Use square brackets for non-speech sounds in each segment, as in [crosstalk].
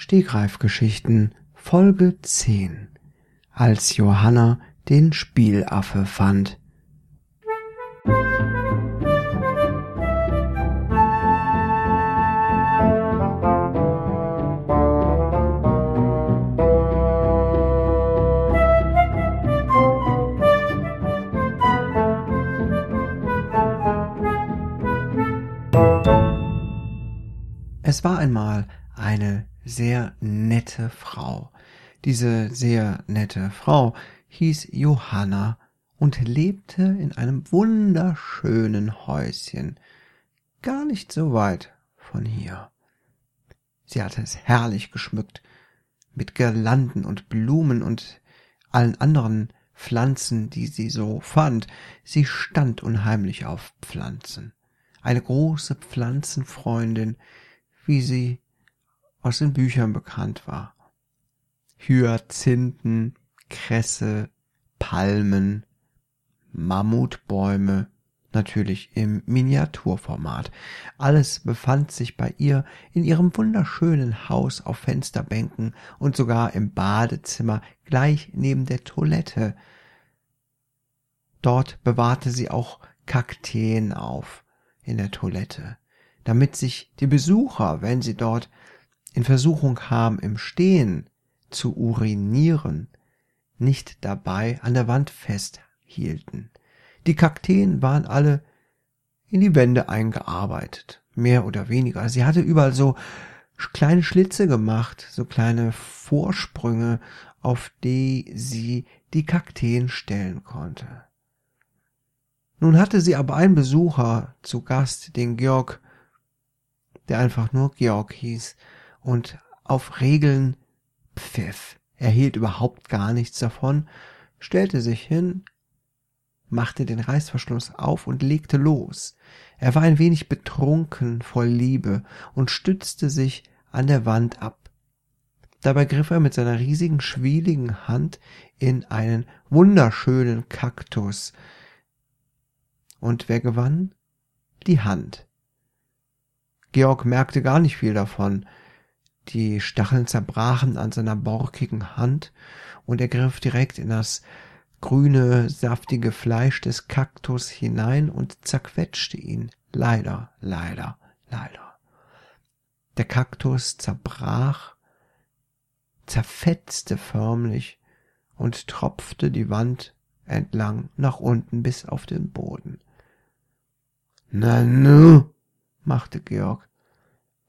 Stegreifgeschichten Folge 10 Als Johanna den Spielaffe fand. Es war einmal eine sehr nette Frau. Diese sehr nette Frau hieß Johanna und lebte in einem wunderschönen Häuschen, gar nicht so weit von hier. Sie hatte es herrlich geschmückt, mit Girlanden und Blumen und allen anderen Pflanzen, die sie so fand. Sie stand unheimlich auf Pflanzen. Eine große Pflanzenfreundin, wie sie aus den Büchern bekannt war. Hyazinthen, Kresse, Palmen, Mammutbäume, natürlich im Miniaturformat. Alles befand sich bei ihr in ihrem wunderschönen Haus auf Fensterbänken und sogar im Badezimmer gleich neben der Toilette. Dort bewahrte sie auch Kakteen auf in der Toilette, damit sich die Besucher, wenn sie dort in Versuchung haben, im Stehen zu urinieren, nicht dabei an der Wand festhielten. Die Kakteen waren alle in die Wände eingearbeitet, mehr oder weniger. Sie hatte überall so kleine Schlitze gemacht, so kleine Vorsprünge, auf die sie die Kakteen stellen konnte. Nun hatte sie aber einen Besucher zu Gast, den Georg, der einfach nur Georg hieß, und auf Regeln pfiff. Er hielt überhaupt gar nichts davon, stellte sich hin, machte den Reißverschluss auf und legte los. Er war ein wenig betrunken voll Liebe und stützte sich an der Wand ab. Dabei griff er mit seiner riesigen, schwieligen Hand in einen wunderschönen Kaktus. Und wer gewann? Die Hand. Georg merkte gar nicht viel davon. Die Stacheln zerbrachen an seiner borkigen Hand und er griff direkt in das grüne, saftige Fleisch des Kaktus hinein und zerquetschte ihn. Leider, leider, leider. Der Kaktus zerbrach, zerfetzte förmlich und tropfte die Wand entlang nach unten bis auf den Boden. Na nu, machte Georg.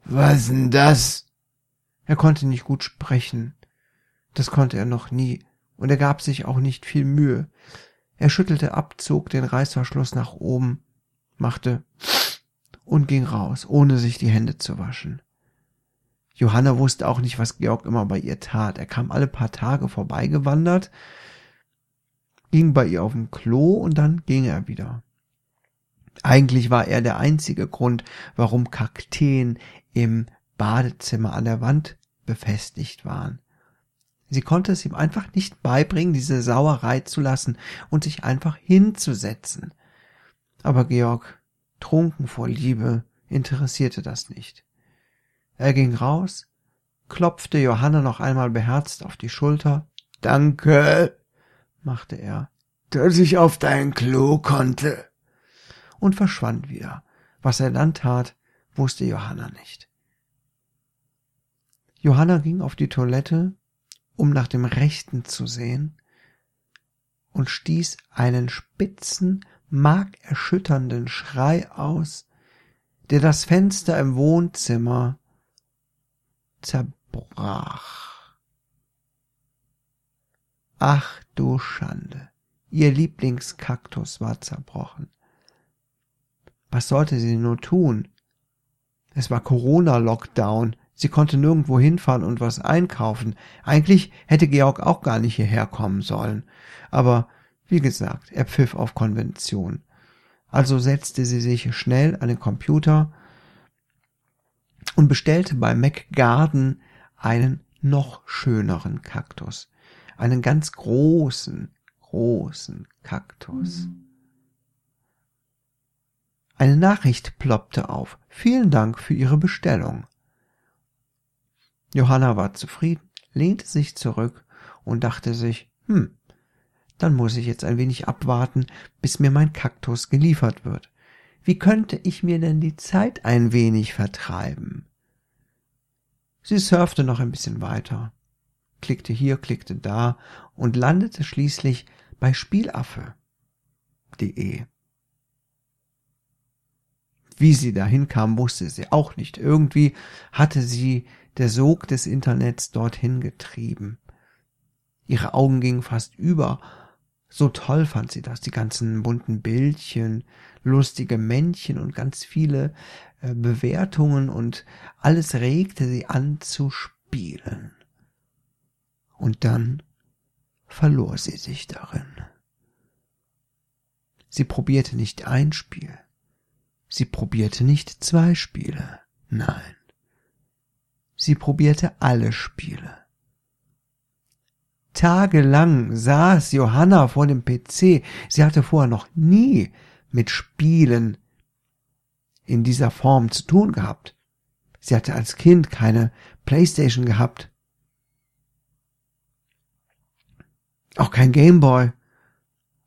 Was denn das? Er konnte nicht gut sprechen. Das konnte er noch nie, und er gab sich auch nicht viel Mühe. Er schüttelte ab, zog den Reißverschluss nach oben, machte und ging raus, ohne sich die Hände zu waschen. Johanna wusste auch nicht, was Georg immer bei ihr tat. Er kam alle paar Tage vorbeigewandert, ging bei ihr auf dem Klo und dann ging er wieder. Eigentlich war er der einzige Grund, warum Kakteen im Badezimmer an der Wand befestigt waren. Sie konnte es ihm einfach nicht beibringen, diese Sauerei zu lassen und sich einfach hinzusetzen. Aber Georg, trunken vor Liebe, interessierte das nicht. Er ging raus, klopfte Johanna noch einmal beherzt auf die Schulter. Danke, machte er, dass ich auf dein Klo konnte. Und verschwand wieder. Was er dann tat, wusste Johanna nicht. Johanna ging auf die Toilette, um nach dem Rechten zu sehen, und stieß einen spitzen, markerschütternden Schrei aus, der das Fenster im Wohnzimmer zerbrach. Ach du Schande, ihr Lieblingskaktus war zerbrochen. Was sollte sie nur tun? Es war Corona-Lockdown, Sie konnte nirgendwo hinfahren und was einkaufen. Eigentlich hätte Georg auch gar nicht hierher kommen sollen. Aber wie gesagt, er pfiff auf Konvention. Also setzte sie sich schnell an den Computer und bestellte bei McGarden einen noch schöneren Kaktus. Einen ganz großen, großen Kaktus. Eine Nachricht ploppte auf. Vielen Dank für Ihre Bestellung. Johanna war zufrieden, lehnte sich zurück und dachte sich, hm, dann muss ich jetzt ein wenig abwarten, bis mir mein Kaktus geliefert wird. Wie könnte ich mir denn die Zeit ein wenig vertreiben? Sie surfte noch ein bisschen weiter, klickte hier, klickte da und landete schließlich bei Spielaffe.de. Wie sie dahin kam, wusste sie auch nicht. Irgendwie hatte sie der Sog des Internets dorthin getrieben. Ihre Augen gingen fast über. So toll fand sie das, die ganzen bunten Bildchen, lustige Männchen und ganz viele äh, Bewertungen und alles regte sie an zu spielen. Und dann verlor sie sich darin. Sie probierte nicht ein Spiel, Sie probierte nicht zwei Spiele, nein. Sie probierte alle Spiele. Tagelang saß Johanna vor dem PC. Sie hatte vorher noch nie mit Spielen in dieser Form zu tun gehabt. Sie hatte als Kind keine Playstation gehabt. Auch kein Gameboy.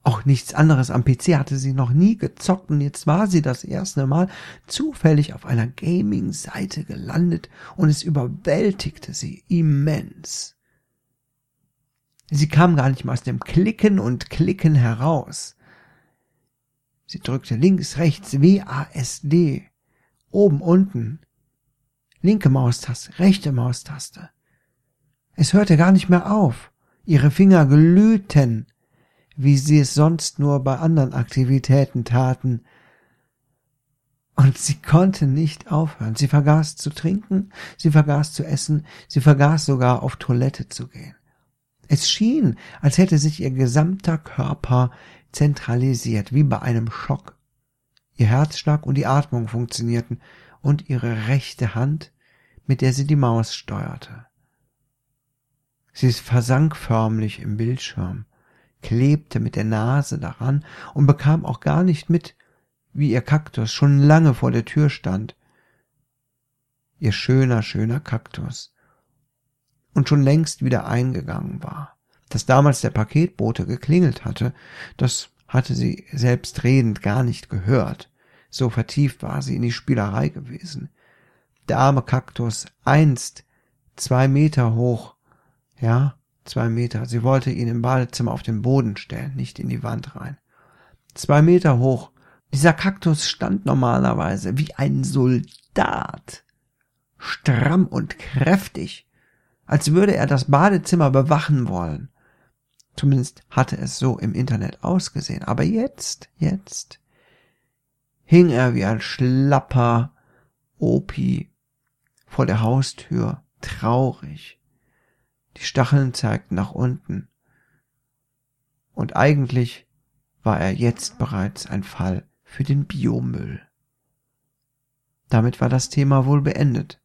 Auch nichts anderes am PC hatte sie noch nie gezockt und jetzt war sie das erste Mal zufällig auf einer Gaming-Seite gelandet und es überwältigte sie immens. Sie kam gar nicht mehr aus dem Klicken und Klicken heraus. Sie drückte links, rechts, WASD, oben, unten, linke Maustaste, rechte Maustaste. Es hörte gar nicht mehr auf. Ihre Finger glühten wie sie es sonst nur bei anderen Aktivitäten taten. Und sie konnte nicht aufhören. Sie vergaß zu trinken, sie vergaß zu essen, sie vergaß sogar auf Toilette zu gehen. Es schien, als hätte sich ihr gesamter Körper zentralisiert, wie bei einem Schock. Ihr Herzschlag und die Atmung funktionierten und ihre rechte Hand, mit der sie die Maus steuerte. Sie versank förmlich im Bildschirm klebte mit der Nase daran und bekam auch gar nicht mit, wie ihr Kaktus schon lange vor der Tür stand. Ihr schöner, schöner Kaktus. Und schon längst wieder eingegangen war. Dass damals der Paketbote geklingelt hatte, das hatte sie selbstredend gar nicht gehört. So vertieft war sie in die Spielerei gewesen. Der arme Kaktus, einst zwei Meter hoch, ja, Zwei Meter. Sie wollte ihn im Badezimmer auf den Boden stellen, nicht in die Wand rein. Zwei Meter hoch. Dieser Kaktus stand normalerweise wie ein Soldat. Stramm und kräftig. Als würde er das Badezimmer bewachen wollen. Zumindest hatte es so im Internet ausgesehen. Aber jetzt, jetzt hing er wie ein schlapper Opi vor der Haustür, traurig, die Stacheln zeigten nach unten. Und eigentlich war er jetzt bereits ein Fall für den Biomüll. Damit war das Thema wohl beendet.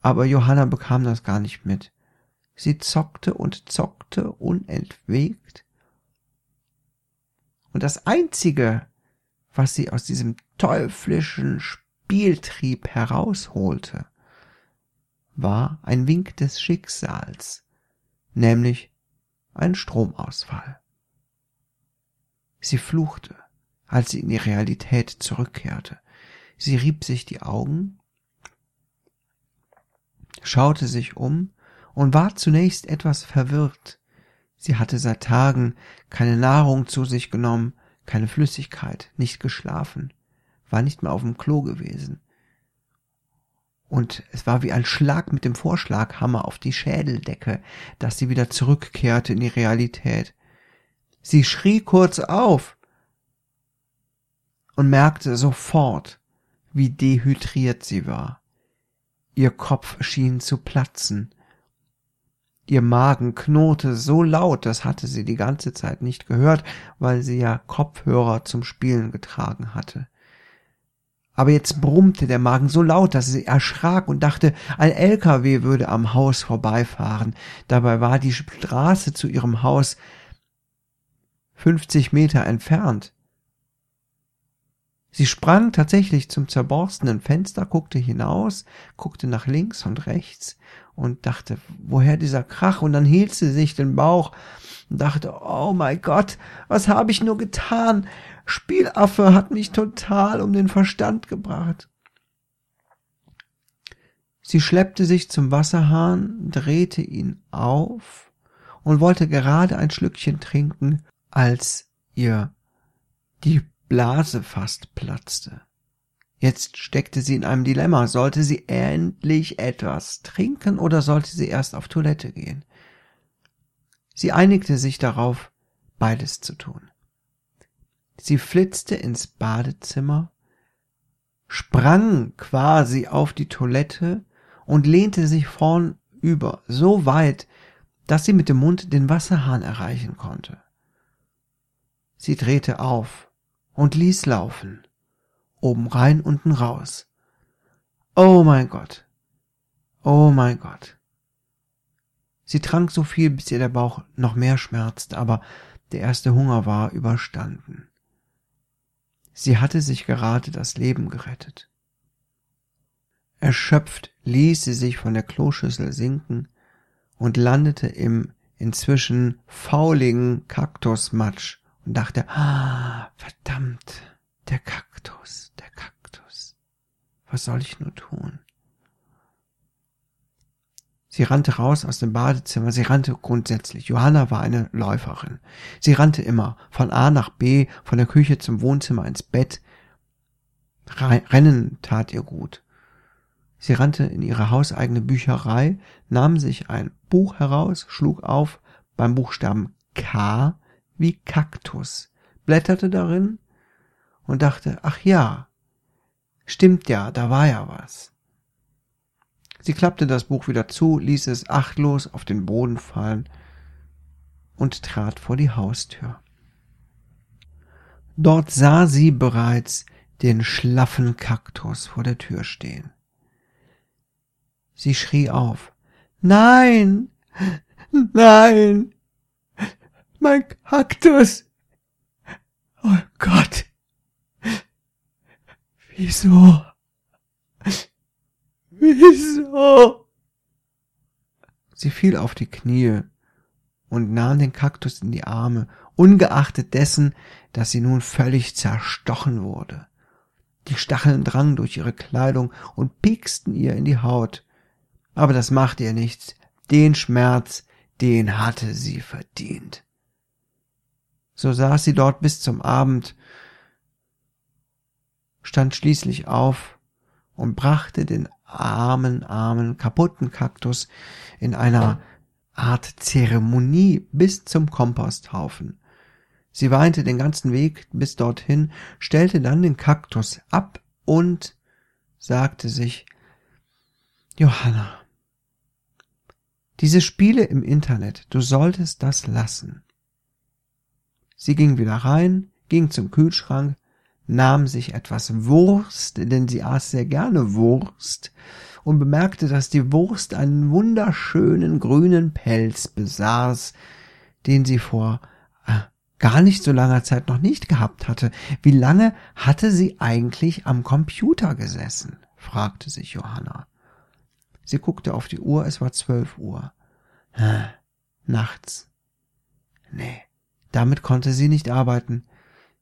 Aber Johanna bekam das gar nicht mit. Sie zockte und zockte unentwegt. Und das Einzige, was sie aus diesem teuflischen Spieltrieb herausholte, war ein Wink des Schicksals, nämlich ein Stromausfall. Sie fluchte, als sie in die Realität zurückkehrte. Sie rieb sich die Augen, schaute sich um und war zunächst etwas verwirrt. Sie hatte seit Tagen keine Nahrung zu sich genommen, keine Flüssigkeit, nicht geschlafen, war nicht mehr auf dem Klo gewesen. Und es war wie ein Schlag mit dem Vorschlaghammer auf die Schädeldecke, dass sie wieder zurückkehrte in die Realität. Sie schrie kurz auf und merkte sofort, wie dehydriert sie war. Ihr Kopf schien zu platzen. Ihr Magen knurrte so laut, das hatte sie die ganze Zeit nicht gehört, weil sie ja Kopfhörer zum Spielen getragen hatte. Aber jetzt brummte der Magen so laut, dass sie erschrak und dachte, ein LKW würde am Haus vorbeifahren. Dabei war die Straße zu ihrem Haus 50 Meter entfernt. Sie sprang tatsächlich zum zerborstenen Fenster, guckte hinaus, guckte nach links und rechts und dachte, woher dieser Krach? Und dann hielt sie sich den Bauch und dachte, oh mein Gott, was habe ich nur getan? Spielaffe hat mich total um den Verstand gebracht. Sie schleppte sich zum Wasserhahn, drehte ihn auf und wollte gerade ein Schlückchen trinken, als ihr die Blase fast platzte. Jetzt steckte sie in einem Dilemma. Sollte sie endlich etwas trinken oder sollte sie erst auf Toilette gehen? Sie einigte sich darauf, beides zu tun. Sie flitzte ins Badezimmer, sprang quasi auf die Toilette und lehnte sich vornüber so weit, dass sie mit dem Mund den Wasserhahn erreichen konnte. Sie drehte auf und ließ laufen oben rein, unten raus. Oh mein Gott. Oh mein Gott. Sie trank so viel, bis ihr der Bauch noch mehr schmerzte, aber der erste Hunger war überstanden. Sie hatte sich gerade das Leben gerettet. Erschöpft ließ sie sich von der Kloschüssel sinken und landete im inzwischen fauligen Kaktusmatsch und dachte, ah, verdammt, der Kaktus, der Kaktus. Was soll ich nur tun? Sie rannte raus aus dem Badezimmer, sie rannte grundsätzlich. Johanna war eine Läuferin. Sie rannte immer von A nach B, von der Küche zum Wohnzimmer ins Bett. Rennen tat ihr gut. Sie rannte in ihre hauseigene Bücherei, nahm sich ein Buch heraus, schlug auf beim Buchstaben K wie Kaktus, blätterte darin, und dachte, ach ja, stimmt ja, da war ja was. Sie klappte das Buch wieder zu, ließ es achtlos auf den Boden fallen und trat vor die Haustür. Dort sah sie bereits den schlaffen Kaktus vor der Tür stehen. Sie schrie auf. Nein! Nein! Mein Kaktus! Oh Gott! Wieso? Wieso? Sie fiel auf die Knie und nahm den Kaktus in die Arme, ungeachtet dessen, dass sie nun völlig zerstochen wurde. Die Stacheln drangen durch ihre Kleidung und pieksten ihr in die Haut. Aber das machte ihr nichts. Den Schmerz, den hatte sie verdient. So saß sie dort bis zum Abend stand schließlich auf und brachte den armen, armen, kaputten Kaktus in einer Art Zeremonie bis zum Komposthaufen. Sie weinte den ganzen Weg bis dorthin, stellte dann den Kaktus ab und sagte sich, Johanna, diese Spiele im Internet, du solltest das lassen. Sie ging wieder rein, ging zum Kühlschrank, nahm sich etwas Wurst, denn sie aß sehr gerne Wurst, und bemerkte, dass die Wurst einen wunderschönen grünen Pelz besaß, den sie vor äh, gar nicht so langer Zeit noch nicht gehabt hatte. Wie lange hatte sie eigentlich am Computer gesessen? fragte sich Johanna. Sie guckte auf die Uhr, es war zwölf Uhr. Äh, nachts. Nee, damit konnte sie nicht arbeiten.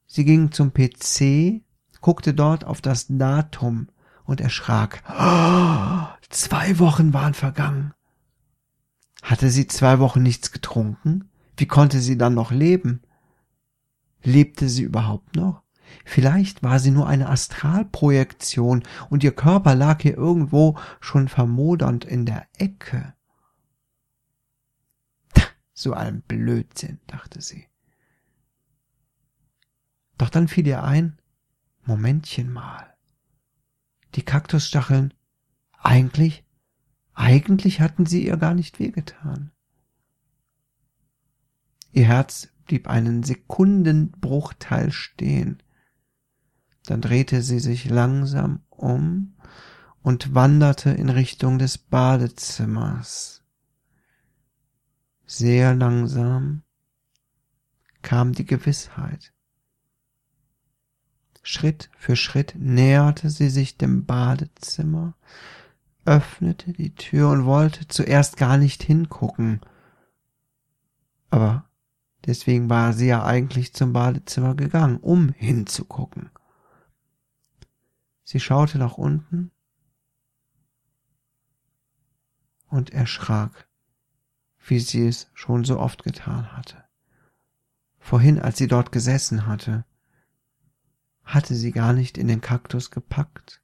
Sie ging zum PC, guckte dort auf das Datum und erschrak. [gasps] Zwei Wochen waren vergangen. Hatte sie zwei Wochen nichts getrunken? Wie konnte sie dann noch leben? Lebte sie überhaupt noch? Vielleicht war sie nur eine Astralprojektion und ihr Körper lag hier irgendwo schon vermodernd in der Ecke. So ein Blödsinn, dachte sie. Doch dann fiel ihr ein, Momentchen mal. Die Kaktusstacheln, eigentlich, eigentlich hatten sie ihr gar nicht wehgetan. Ihr Herz blieb einen Sekundenbruchteil stehen. Dann drehte sie sich langsam um und wanderte in Richtung des Badezimmers. Sehr langsam kam die Gewissheit. Schritt für Schritt näherte sie sich dem Badezimmer, öffnete die Tür und wollte zuerst gar nicht hingucken. Aber deswegen war sie ja eigentlich zum Badezimmer gegangen, um hinzugucken. Sie schaute nach unten und erschrak, wie sie es schon so oft getan hatte. Vorhin, als sie dort gesessen hatte, hatte sie gar nicht in den Kaktus gepackt,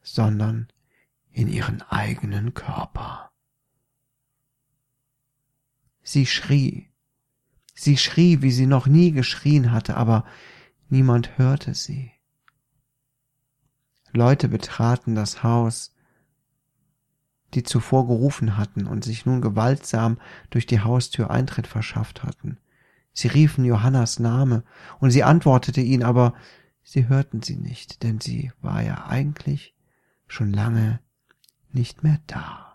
sondern in ihren eigenen Körper. Sie schrie, sie schrie, wie sie noch nie geschrien hatte, aber niemand hörte sie. Leute betraten das Haus, die zuvor gerufen hatten und sich nun gewaltsam durch die Haustür Eintritt verschafft hatten. Sie riefen Johannas Name, und sie antwortete ihn, aber sie hörten sie nicht, denn sie war ja eigentlich schon lange nicht mehr da.